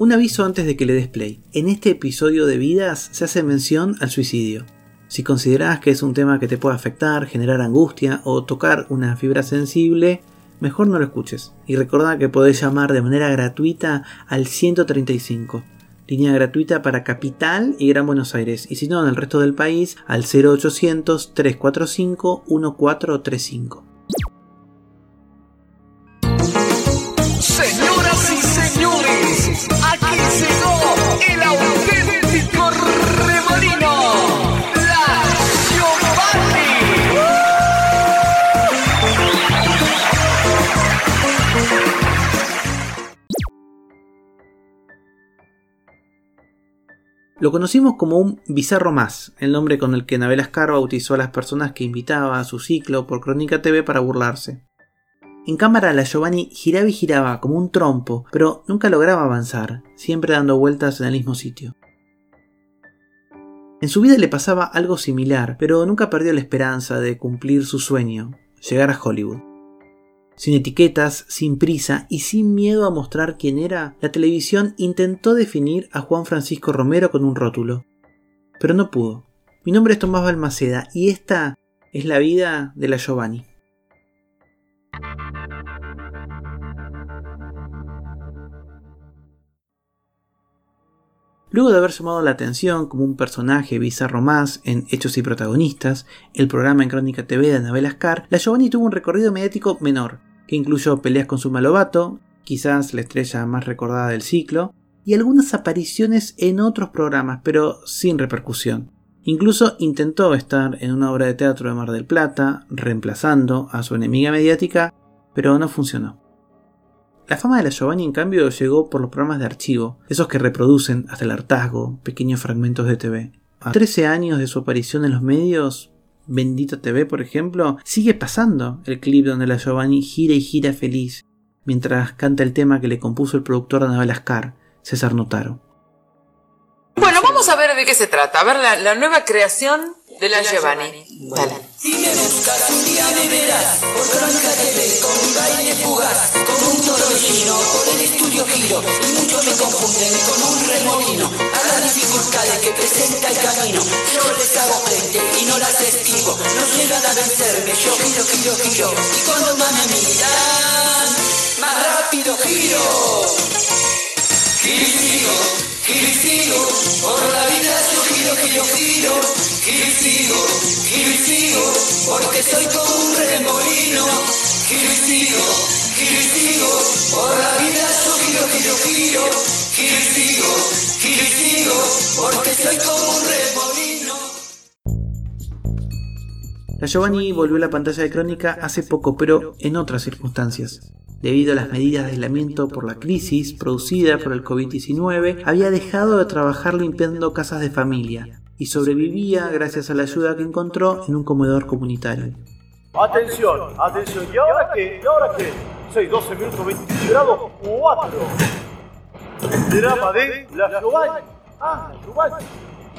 Un aviso antes de que le des play. En este episodio de Vidas se hace mención al suicidio. Si consideras que es un tema que te puede afectar, generar angustia o tocar una fibra sensible, mejor no lo escuches. Y recordá que podés llamar de manera gratuita al 135, línea gratuita para Capital y Gran Buenos Aires, y si no en el resto del país al 0800 345 1435. Aquí llegó el auténtico remolino, la Giovanni. Lo conocimos como un bizarro más, el nombre con el que Nabel Ascar bautizó a las personas que invitaba a su ciclo por Crónica TV para burlarse. En cámara la Giovanni giraba y giraba como un trompo, pero nunca lograba avanzar, siempre dando vueltas en el mismo sitio. En su vida le pasaba algo similar, pero nunca perdió la esperanza de cumplir su sueño, llegar a Hollywood. Sin etiquetas, sin prisa y sin miedo a mostrar quién era, la televisión intentó definir a Juan Francisco Romero con un rótulo. Pero no pudo. Mi nombre es Tomás Balmaceda y esta es la vida de la Giovanni. Luego de haber llamado la atención como un personaje bizarro más en Hechos y Protagonistas, el programa en Crónica TV de Anabel Ascar, la Giovanni tuvo un recorrido mediático menor, que incluyó peleas con su malobato, quizás la estrella más recordada del ciclo, y algunas apariciones en otros programas, pero sin repercusión. Incluso intentó estar en una obra de teatro de Mar del Plata, reemplazando a su enemiga mediática, pero no funcionó. La fama de la Giovanni, en cambio, llegó por los programas de archivo, esos que reproducen hasta el hartazgo pequeños fragmentos de TV. A 13 años de su aparición en los medios, Bendita TV, por ejemplo, sigue pasando el clip donde la Giovanni gira y gira feliz, mientras canta el tema que le compuso el productor de Anabel Ascar, César Notaro. Bueno, vamos a ver de qué se trata. A ver la, la nueva creación de la Giovanni. Dale. Si me buscas un día me verás Por Crónica TV con mi baile fugaz Como un torbellino por el estudio giro Y muchos me confunden con un remolino A las dificultades que presenta el camino. Yo les hago frente y no las esquivo No llegan a vencerme, yo giro, giro, giro Y cuando más me miran Más rápido giro. Giro giro y sigo Por la vida yo giro, giro, giro. Giro y sigo, giro y sigo Porque soy como un remolino. Giro y sigo, giro y sigo Por la vida yo giro, giro, giro. Giro y sigo, giro y sigo Porque soy como un remolino. La Giovanni volvió a la pantalla de crónica hace poco, pero en otras circunstancias. Debido a las medidas de aislamiento por la crisis producida por el COVID-19, había dejado de trabajar limpiando casas de familia y sobrevivía gracias a la ayuda que encontró en un comedor comunitario. Atención, atención. ¿Y ahora qué? ¿Y ahora qué? 6, 12 minutos, 21 grados, 4. El drama de la. Ah, la Giovanni.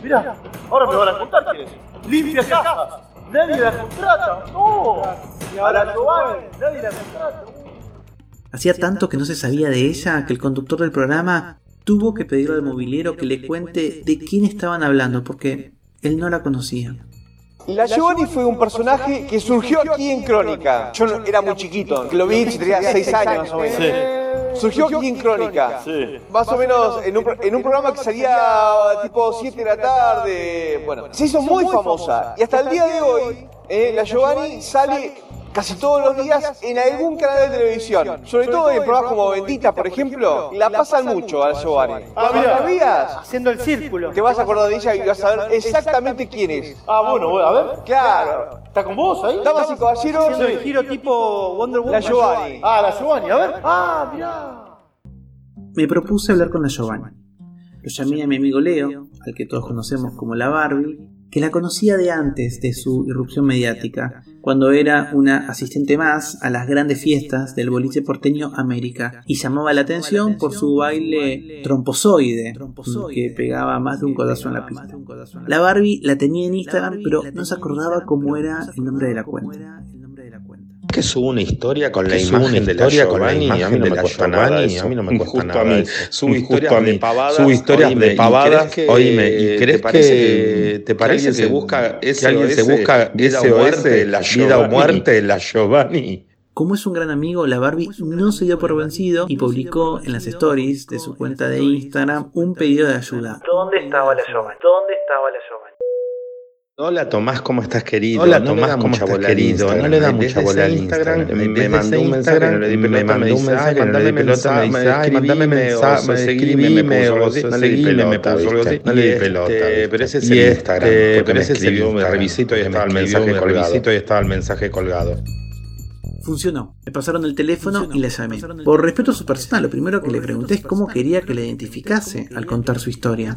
Mirá, ahora me van a contar quién es. Limpia cajas. Nadie la contrata. No. A la Giovanni, nadie la contrata. Hacía tanto que no se sabía de ella que el conductor del programa tuvo que pedirle al mobiliero que le cuente de quién estaban hablando porque él no la conocía. La Giovanni fue un personaje que surgió aquí en Crónica. Yo no- era muy chiquito, lo vi, tenía 6 años más o menos. Surgió aquí en Crónica. Más o menos en un, pro- en un programa que salía tipo 7 de la tarde. Bueno, se hizo muy famosa. Y hasta el día de hoy, eh, la Giovanni sale casi todos los días en algún canal de televisión. Sobre todo en programas como Bendita, por ejemplo. La pasan mucho a la Giovanni. Ah, veas, Haciendo el círculo. te vas a acordar de ella y vas a ver exactamente quién es. Ah, bueno, bueno, a ver. Claro. ¿Está con vos ahí? Damas y caballeros, Haciendo el giro tipo Wonder Woman. la Giovanni. Ah, la Giovanni, a ver. Ah, mirá. Me propuse hablar con la Giovanni. Lo llamé a mi amigo Leo, al que todos conocemos como la Barbie, que la conocía de antes de su irrupción mediática, cuando era una asistente más a las grandes fiestas del boliche porteño América, y llamaba la atención por su baile tromposoide, que pegaba más de un codazo en la pista. La Barbie la tenía en Instagram, pero no se acordaba cómo era el nombre de la cuenta. Que subo una historia con la Que subo imagen una de la historia con la Giovanni, imagen a mí no de me la cuesta Giovanni, nada a mí no me cuesta Justo nada a mí. eso. Subo historias a mí. de pavadas, Subo historias oíme, de ¿y pavadas, crees que- oíme, ¿y ¿te crees parece que- que- te que parece alguien se que- busca que alguien se busca vida o SOS, muerte, la vida o muerte, la Giovanni? Como es un gran amigo, la Barbie no se dio por vencido y publicó en las stories de su cuenta de Instagram un pedido de ayuda. ¿Dónde estaba la Giovanni? ¿Dónde estaba la Giovanni? Hola Tomás, ¿cómo estás querido? Hola, no Tomás, le da ¿cómo mucha estás, bola al querido? No le da mucha bola al Instagram. Instagram. Me mandó un mensaje, no le di Instagram, pelota, me mandó un dice, mensaje, "Ay, no le di mandame pelota, mensaje, me escribime, mandame mensaje, o seguime, seguime, me puso o no no le le di di pelota. No le di pelota, este, pero ese es el Instagram, porque me escribió, me me revisito y estaba el mensaje me colgado. revisito y estaba el mensaje colgado. Funcionó. Me pasaron el teléfono y la llamé. Por respeto a su persona, lo primero que le pregunté es cómo quería que la identificase al contar su historia.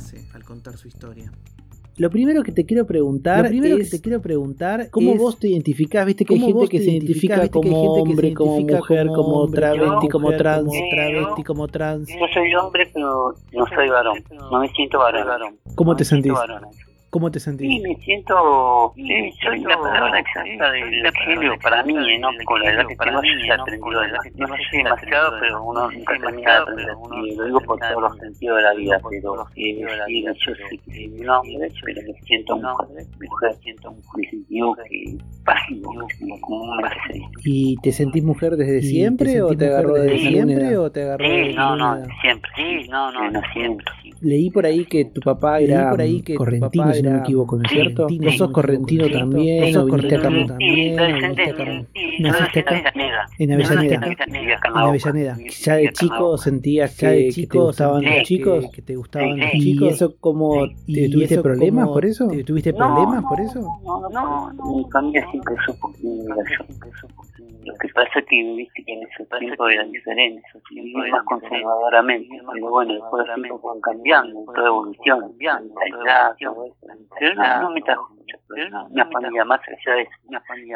Lo primero que te quiero preguntar Lo primero es que te quiero preguntar cómo es vos te identificás, viste que hay gente que se identifica viste que hay como gente que se hombre, como mujer, como travesti, como trans. como travesti, como trans. Yo soy hombre, pero no soy varón. No me siento varón. ¿Cómo No te sentís? ¿Cómo te Sí, sentís? me siento. Sí, soy la palabra exacta del género para mí, ¿no? Con la edad que tengo, ya he aprendido. No sé si demasiado, pero uno nunca termina de aprender. Y lo digo por todos los sentidos de la vida, pero eh, sí, yo sé que un hombre, pero me siento mujer. Mujer, siento mujer. Me sentió que págino, como un dice. ¿Y te sentís mujer desde ¿Y siempre o te agarró desde siempre siempre o te agarró Sí, desde no, no, alguna edad? siempre. Sí, no, no, no, siempre. Leí por ahí que tu papá era por ahí que correntino, papá si no me equivoco, ¿no es cierto? ¿Vos sos no me correntino también ¿Vos o sos viniste acá? también? ¿Naciste en acá? Avellaneda. En Avellaneda. En Avellaneda. ¿Ya de chico sentías Ya de que, chico gustaban sentías los chicos? que- te gustaban los ¿Y chicos? eso cómo ¿Y te tuviste eso problemas por eso? te tuviste No, problemas no, por eso? No, no, no, mi familia siempre supo que yo. Lo que pasa es que viste que en ese tiempo eran diferentes, siempre más conservadoramente, pero bueno, después los tiempos van cambiando, toda evolución, la eso. Pero no, no me trajo mucho. Una familia más allá de eso,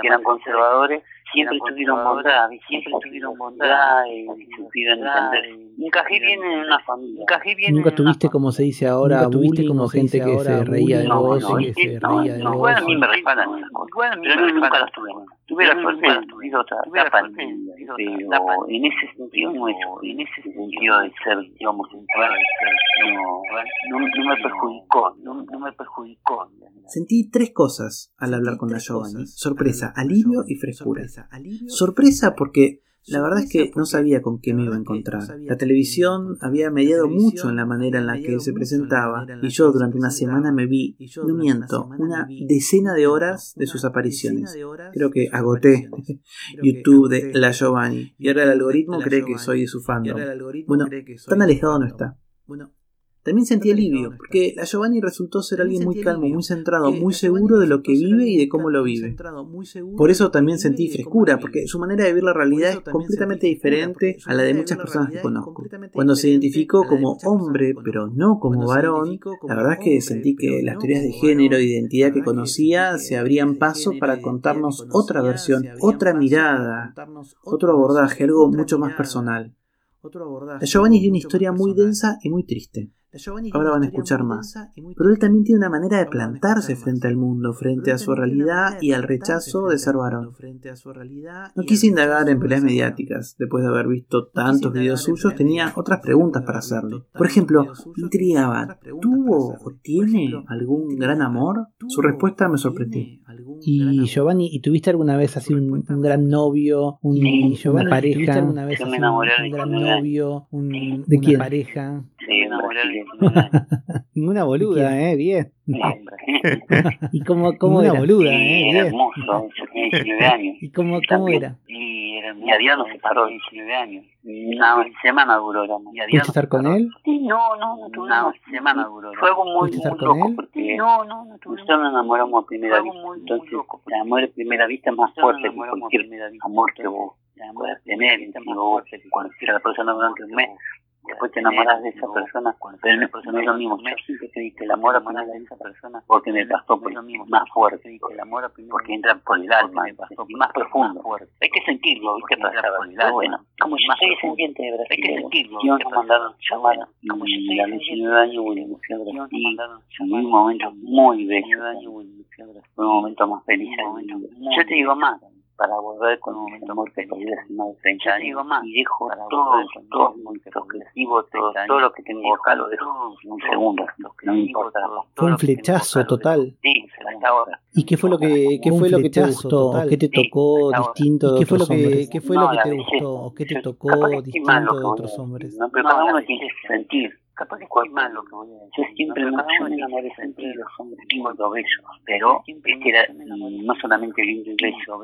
que eran conservadores, siempre tuvieron bondad, siempre tuvieron bondad y supieron entender. Encajé bien en una familia. Encajé bien ¿Nunca en una tuviste, como se dice ahora, ¿Nunca tuviste, bullying como gente que ahora, se reía de vos no, y que se reía de no, vos? Igual a mí me resbalan esas cosas. Pero no, nunca las tuve. Tuve la suerte de vivir otra etapa en pero ese sentido no es en ese sentido de ser, digamos, homosexual, de ser, no, no, no me perjudicó, no, no me perjudicó. Sentí tres cosas al hablar con la Giovanni. Sorpresa, alivio y frescura. Sorpresa porque la verdad es que no sabía con qué me iba a encontrar. La televisión había mediado mucho en la manera en la que se presentaba y yo durante una semana me vi, no miento, una decena de horas de sus apariciones. Creo que agoté YouTube de La Giovanni y ahora el algoritmo cree que soy de su fandom. Bueno, tan alejado no está. También sentí alivio, porque la Giovanni resultó ser alguien muy calmo, muy centrado, muy seguro de lo que vive y de cómo lo vive. Por eso también sentí frescura, porque su manera de ver la realidad es completamente diferente a la de muchas personas que conozco. Cuando se identificó como hombre, pero no como varón, la verdad es que sentí que las teorías de género e identidad que conocía se abrían paso para contarnos otra versión, otra mirada, otro abordaje, algo mucho más personal. La Giovanni tiene una historia muy densa y muy triste. Ahora van a escuchar más. Pero él también tiene una manera de plantarse frente al mundo, frente a su realidad y al rechazo de ser varón. No quise indagar en peleas mediáticas. Después de haber visto tantos videos suyos, tenía otras preguntas para hacerle. Por ejemplo, intrigaba, ¿tuvo o tiene algún gran amor? Su respuesta me sorprendió. Y Giovanni, ¿y tuviste alguna vez así un, un gran novio, un, Sí, una pareja? ¿tuviste alguna vez Yo me enamoré un, de gran novio, un, ¿De una quién? pareja? Sí, en Brasil. Ninguna boluda, ¿eh? Bien. ¿Y cómo, cómo Una era? boluda, Sí, ¿eh? era Bien. hermoso, yo tenía 19 años. ¿Y cómo, cómo También. era? Y era mi Adriano se paró 19 años. Una semana duró. ¿Pudiste estar con él? Sí, no, no, no tuve una semana duró. Fue algo muy, ¿Pudiste estar muy loco porque no, no, no tuve nosotros nos enamoramos a primera vista. Entonces, el amor a primera vista es más fuerte que cualquier amor que vos puedas tener. A la persona durante un mes, después te enamoras de esa persona, pero no es no es lo mismo. Yo siempre creí que el amor a primera vista persona, porque me pasó por más fuerte, porque entra por el alma, más profundo. Hay que sentirlo, ¿viste? Para saber. Bueno, como yo soy descendiente de Brasil, hay que sentirlo. Yo nos mandaron llamar y a los 19 años hubo emoción de Brasil. Viví un momento muy bello. Fue un momento más feliz. Yo te digo más, para volver con un amor que perdí hace más de 30 años y dejo todos, todos mis objetivos, todo, todo lo que tengo acá lo dejo en un segundo, no me importa. Fue un flechazo total. Sí, hasta ahora. ¿Y qué fue lo que, qué fue lo que te gustó? total. ¿Qué te tocó distinto de ¿Y qué fue lo otros que, hombres? qué fue lo que te gustó? ¿O qué te tocó distinto de otros hombres? No, pero cada uno tiene que sentir. Capaz que estoy mal lo que voy a decir. Yo siempre me yo me enamoré siempre de los hombres lindos y bellos, pero este era no solamente lindo y bello, sino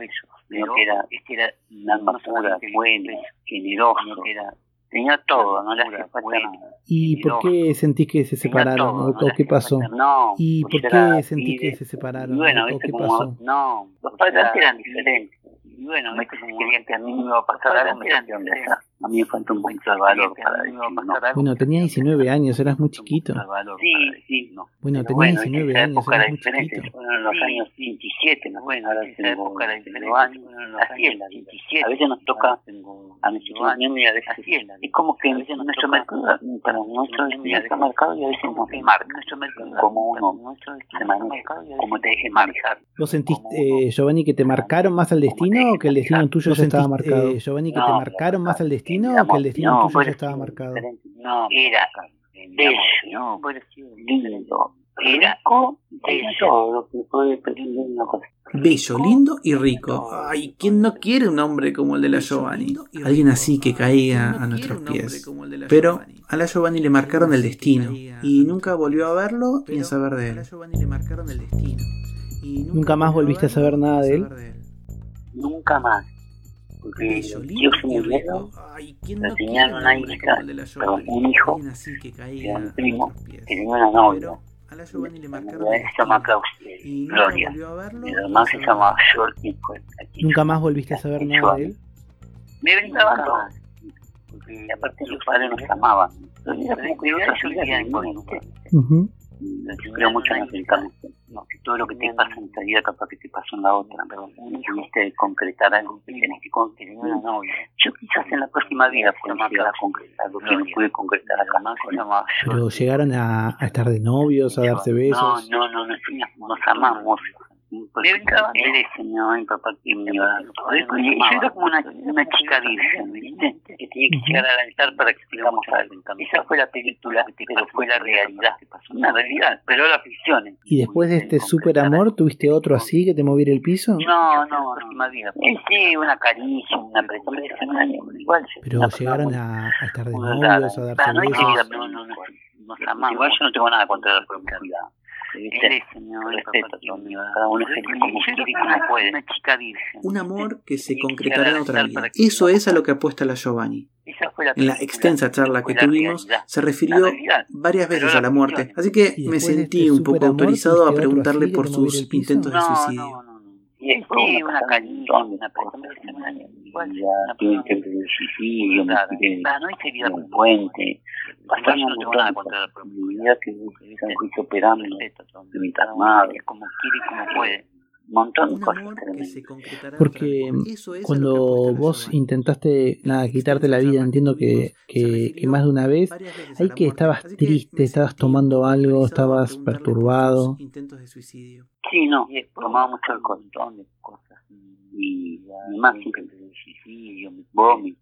que era, este era un alma pura, bueno, generoso, era, tenía todo, no le hacía falta nada. ¿Y por qué sentís que se separaron? ¿O, o qué pasó? No, ¿Y por qué sentís que se separaron? Y bueno, ¿O qué como, pasó? no, los padres antes eran diferentes. Y bueno, como querían que a mí me iba a pasar algo, me "Onda, esa". A mí me falta un poquito de valor para decir, no. Bueno, tenías 19 años, eras muy chiquito. Sí, sí, no. Bueno, Pero tenías bueno, 19 esa años, eras muy chiquito. Fueron en los años 27, ¿no? Bueno, ahora esa época diferente. años, así es la vida. A veces nos toca a nuestros niños y a veces así es. Es como que nuestro mercado, para nuestro destino está marcado y a veces no se marca. Como uno se maneja, como te deje manejar. ¿Vos sentiste, eh, Giovanni, que te marcaron más al destino o que el destino tuyo ¿Vos ya estaba marcado? eh, Giovanni, que te marcaron más al destino o que el destino no, tuyo ya estaba marcado? No, era bello, no, lindo, era bello, todo lo que puede pretender una cosa. Bello, lindo y rico. Ay, ¿quién no quiere un hombre como el de la Giovanni? Alguien así que caiga a nuestros pies. Pero a la Giovanni le marcaron el destino y nunca volvió a verlo ni a saber de él. ¿Nunca más volviste a saber nada de él? Nunca más. Porque Bello, los lindo tíos se y murieron, rico. Ay, ¿quién pero no tenían quiere un una hija, perdón, un hijo, que era un a primo, que tenía una novia. A la Giovanni le marcaron se llama Gloria. Mi hermano se llama. George. ¿Nunca más volviste a saber nada de él? Me brindaban todo. Porque aparte los padres nos amaban. Pero era como que ellos vivían con. Yo creo mucho en el no, que todo lo que te pasa en esta vida capaz que te pasó en la otra, pero no tuviste concretar algo que tenés que concretar una novia. Yo quizás en la próxima vida pueda llegar a concretar lo que no pude concretar acá. Se llama Pero llegaron a, a estar de novios, a darse no, besos. no, no, nos, nos amamos. Le brincaban él ese, mi mi papá que me iba a. Yo era como una, una chica virgen, ¿viste? Que tenía que llegar al altar para que tengamos algo. Esa fue la película, pero fue la realidad. Una realidad, pero la ficción. ¿Y después de este super amor tuviste otro así que te moviera el piso? No, no. Eh, sí, una caricia, una no era igual. Pero llegaron a, a estar de novios, a darse Ah, no, besos. no, no, no, nos amamos. Igual yo no tengo nada contra la promiscuidad. ¿Viste? Respeto, cada uno es feliz como quiere y como puede. Una chica virgen. Un amor que se concretará en otra vida. Eso es a lo que apuesta la Giovanni. En la extensa charla que tuvimos se refirió varias veces a la muerte, así que me sentí este un poco autorizado a ¿tuviste otro preguntarle por que sus intentos de suicidio. Y después una de Un cosas amor que tremendas. se concretará en Porque otra vida. Eso es a lo que cuando apuesta la vos Giovanni. intentaste nada, quitarte la vida, entiendo que, que, que más de una vez, ahí que estabas triste, estabas tomando un algo, estabas perturbado. sus intentos de suicidio. Sí, no, tomaba mucho alcohol, un montón de cosas. Y mamá siempre suicidio, mi vómito.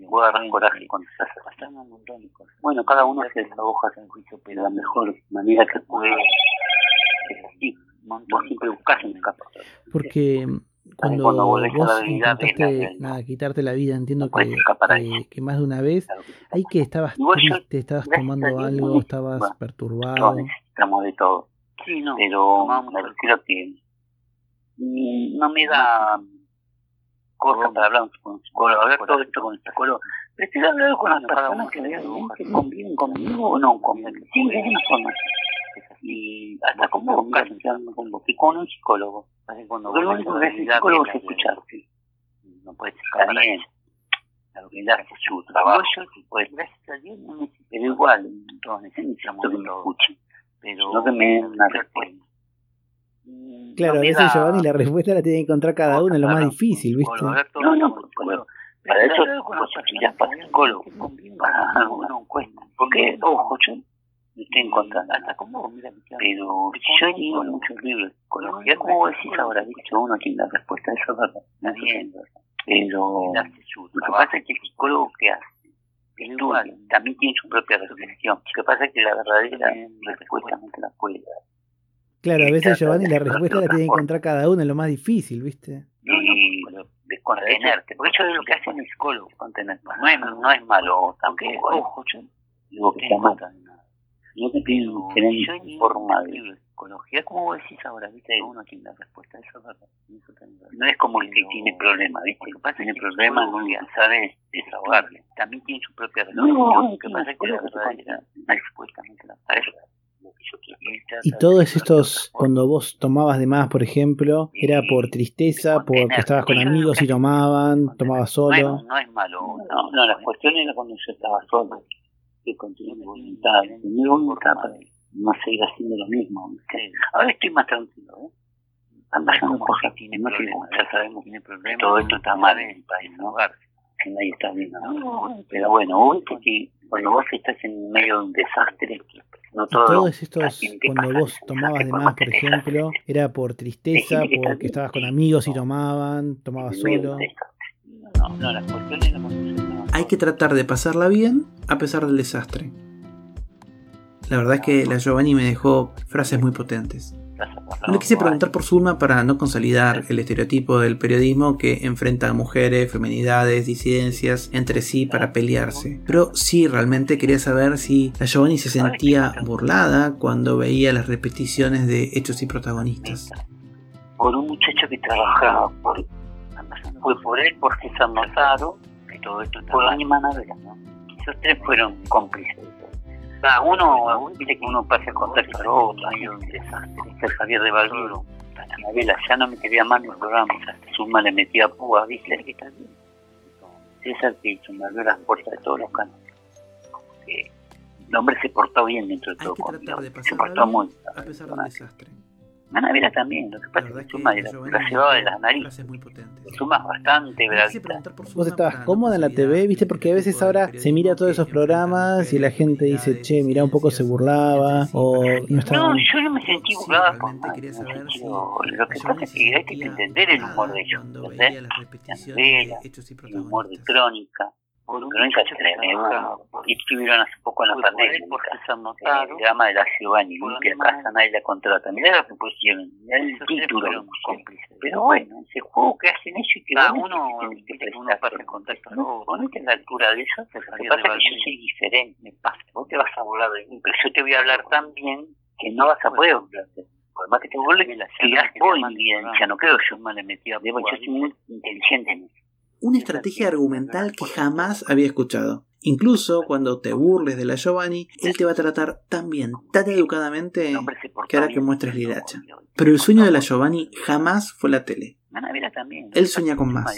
Me voy a agarrar coraje cuando estás pasando un montón de cosas. Bueno, cada uno se desahoja en juicio, pero la mejor manera que puede es así. Vos siempre buscás un escapatoria. Porque cuando, cuando volvés a la vos la intentaste realidad. nada, quitarte la vida, entiendo No que, a que, que más de una vez, ahí que estabas Igual triste, estabas a tomando algo, no- estabas bueno, perturbado. Todos necesitamos de todo. Sí, no. Pero me refiero que mm, no me da cosa para hablar con un psicólogo, hablar todo esto con el psicólogo. Prefiero hablar con las personas que realmente conviven conmigo o no conviven. Sí, de alguna forma. Y hasta con vos, casi, con vos, que con un psicólogo. Lo único que hace el psicólogo es escucharte. No puedes estar bien. Claro que él hace su trabajo. Yo, pues, gracias a Dios, no necesito. Pero igual, todos necesitamos que me escuchen. Pero no que me den una respuesta. Claro, no a me veces da- Giovanni la respuesta la tiene que encontrar cada uno, es lo más difícil, ¿viste? No, no. Para eso, pues, ya para psicólogo, para una encuesta. Porque, ojo, yo estoy encontrando. Hasta como, pero yo he leído muchos libros de psicología, como vos decís ahora, dicho uno tiene la respuesta eso, ¿verdad? Nadie es verdad. Pero lo que pasa es que el psicólogo que hace estudia, también tiene su propia reflexión. Lo que pasa es que la verdadera respuesta no te la puede dar. Claro, a veces Giovanni la respuesta la tiene que encontrar cada uno, es lo más difícil, ¿viste? Y de contenerte, porque eso es lo que hace el psicólogo, contenerte. No es, no es malo, tampoco. Ojo, yo digo que está mal. No te pido tener forma de psicología, como vos decís ahora, ¿viste? Uno tiene la respuesta eso, ¿verdad? No es como el que tiene problemas, ¿viste? Lo que pasa tiene problemas, no sabe desahogarle. También tiene su propia reflexión. Lo que pasa es que la verdadera respuesta no te la. Y todos estos, cuando vos tomabas de más, por ejemplo, era por tristeza, porque estabas con amigos y tomaban, tomabas solo. No, es malo, no, no, la cuestión era cuando yo estaba solo, que continué mi voluntad, mi voluntad para no seguir haciendo lo mismo. Ahora estoy más tranquilo, ¿eh? Están pasando cosas, tiene no ya sabemos que tiene problemas, todo esto está mal en el país, ¿no? Que nadie está viendo, ¿no? Pero bueno, hoy porque cuando vos estás en medio de un desastre, no todo, todos estos, cuando vos tomabas de más, por ejemplo, era por tristeza, porque estabas con amigos y tomaban, tomabas solo. No, no, las cuestiones no Hay que tratar de pasarla bien a pesar del desastre. La verdad es que la Giovanni me dejó frases muy potentes. No quise preguntar por Zulma para no consolidar el estereotipo del periodismo que enfrenta a mujeres, feminidades, disidencias entre sí para pelearse. Pero sí realmente quería saber si la Giovanni se sentía burlada cuando veía las repeticiones de hechos y protagonistas. Por un muchacho que trabajaba por, fue por él, por César Mazaro, y todo esto por la misma Anabela, ¿no? Esos tres fueron cómplices. Cada uno, viste que uno pasa contacto al otro, hay un desastre. Javier de Valviro, Anabela, ya no me quería más mi programa, Suma le metía púa, viste, que está bien. César que me abrió las puertas de todos los canales. Porque el hombre se portó bien dentro de todo conmigo, se portó muy. A pesar del desastre. Manavera también, lo que pasa es que Suma la, la llevaba de las narices. Suma es bastante bravita. Vos estabas cómoda en la TV, viste, porque a veces ahora se mira todos esos programas y la gente dice, che, mira, un poco se burlaba o no estaba... No, yo no me sentí burlada por nadie. Lo que pasa es que hay que entender el humor de ellos, ¿entendés? La novela, el humor de crónica. Crónica tremenda. Y estuvieron hace poco en la pandemia. El drama de la Giovanni, que a casa nadie la contrata. Mirá lo que pusieron, mirá el título. Pero bueno, ese juego que hacen ellos y que uno tiene que en contacto. No, ponete en la altura de eso. Lo que pasa es que yo soy diferente, me pasa. Vos te vas a burlar de mí, pero yo te voy a hablar tan bien que no vas a poder burlarte. Por más que te burles, tirás vos en evidencia, no creo yo me le metí a Yo soy muy inteligente en eso una estrategia argumental que jamás había escuchado. Incluso cuando te burles de la Giovanni, él te va a tratar tan bien, tan educadamente, que hará que muestres lilacha. Pero el sueño de la Giovanni jamás fue la tele. Él sueña con más.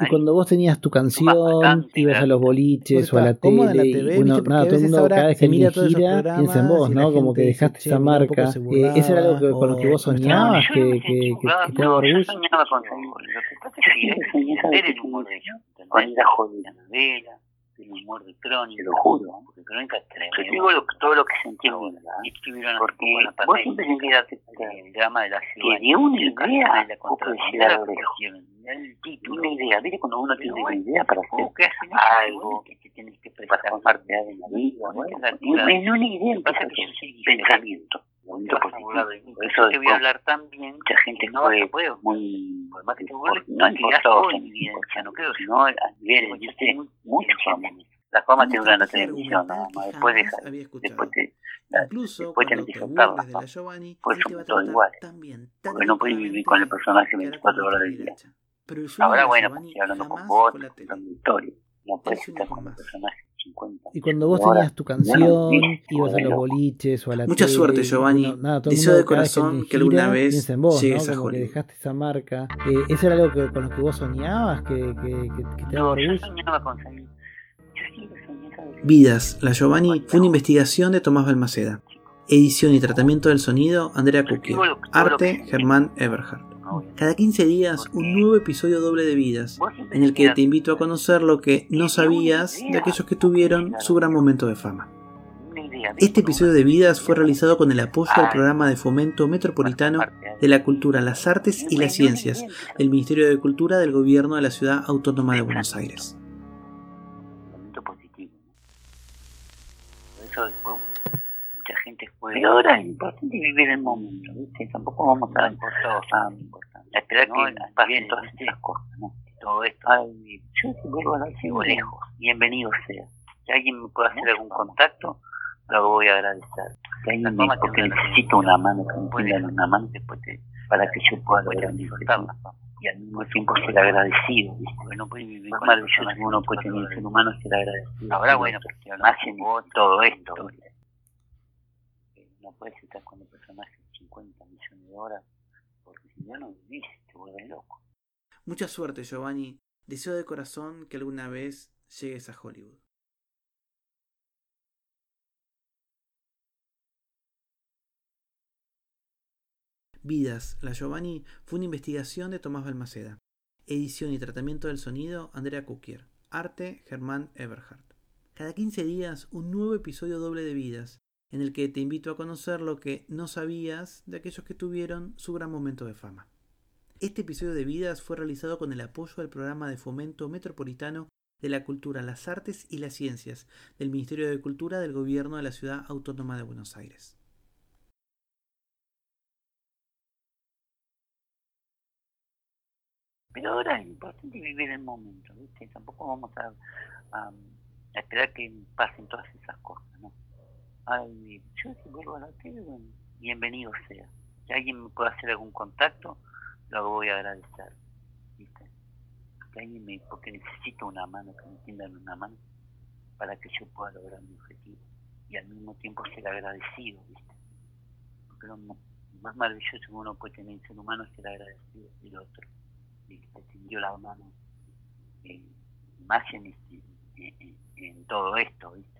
Y cuando vos tenías tu canción, ibas a los boliches o a la tele, la TV, bueno, nada, todo el mundo cada vez que mira gira piensa en vos, ¿no? Como que dejaste esa marca. Eh, ¿Eso era algo que, con lo que vos soñabas? ¿Que, que, que, que te daba orgullo? Yo soñaba con Lo que pasa es que el humor de ellos. Cuando era jodida novela, el humor de Crónica. Te lo juro. Porque Crónica es. Yo digo lo, todo lo que sentí en y estuvieron porque vos siempre sentías el drama de la ciudad. Que de una idea, vos podés llegar a el título. Una idea, ¿viste? Cuando uno tiene una idea para hacer algo que tienes que prestar parte de la vida, ¿no? Es una idea, empieza eso te voy a hablar tan bien mucha gente no fue puedo. muy por más que te no importó en evidencia no creo sino a nivel sé mucho la fama te dura en la televisión ¿no? después deja después te después tenés que soltar la fama pues son todos iguales porque no puedes vivir con el personaje 24 horas del día. ahora bueno estoy hablando con vos contando historia no puedes estar con el personaje y cuando vos tenías tu canción, ibas a los boliches o a la Mucha tele, suerte, Giovanni. Bueno, nada, todo Deseo mundo de que corazón te que alguna vez piensa en vos, llegues ¿no? a Como que dejaste esa marca. Eh, ¿Eso era algo que, con lo que vos soñabas? ¿Que, que, que, que te daba no, yo soñaba con salir Vidas, la Giovanni fue una investigación de Tomás Balmaceda. Edición y tratamiento del sonido, Andrea Cuquia. Arte, Germán Eberhardt. Cada 15 días, un nuevo episodio doble de Vidas, en el que te invito a conocer lo que no sabías de aquellos que tuvieron su gran momento de fama. Este episodio de Vidas fue realizado con el apoyo del programa de fomento metropolitano de la cultura, las artes y las ciencias del Ministerio de Cultura del Gobierno de la Ciudad Autónoma de Buenos Aires. Eso mucha gente. Pero ahora es importante vivir el momento, ¿viste? Tampoco vamos a, a, a esperar que pasen todas estas cosas, ¿no? Todo esto. Ay, yo si vuelvo a la lejos, bienvenido sea. Si alguien me puede hacer algún contacto, lo voy a agradecer. Si alguien me, porque necesito una mano, que me pongan una mano después para que yo pueda lograr mi y al mismo tiempo ser agradecido, ¿viste? Porque no puede vivir más maravilloso que uno puede tener el ser humano ser agradecido. Ahora, bueno, porque hacen todo esto. No puedes estar con el personaje 50 millones de horas, porque si no, no vivís, te vuelves loco. Mucha suerte, Giovanni. Deseo de corazón que alguna vez llegues a Hollywood. Vidas, la Giovanni fue una investigación de Tomás Balmaceda. Edición y tratamiento del sonido, Andrea Kukier. Arte, Germán Eberhardt. Cada 15 días, un nuevo episodio doble de Vidas, en el que te invito a conocer lo que no sabías de aquellos que tuvieron su gran momento de fama. Este episodio de Vidas fue realizado con el apoyo del programa de fomento metropolitano de la cultura, las artes y las ciencias del Ministerio de Cultura del Gobierno de la Ciudad Autónoma de Buenos Aires. Pero ahora es importante vivir el momento, ¿viste? Tampoco vamos a, a, esperar que pasen todas esas cosas, ¿no? Ay, yo si vuelvo a la tele, bienvenido sea. Si alguien me puede hacer algún contacto, lo voy a agradecer, ¿viste? Que alguien me, porque necesito una mano, que me tiendan una mano, para que yo pueda lograr mi objetivo. Y al mismo tiempo ser agradecido, ¿viste? Porque lo más maravilloso que uno puede tener en ser humano es ser agradecido del otro y que te tendió la mano, eh, más en, en, en, todo esto, ¿viste?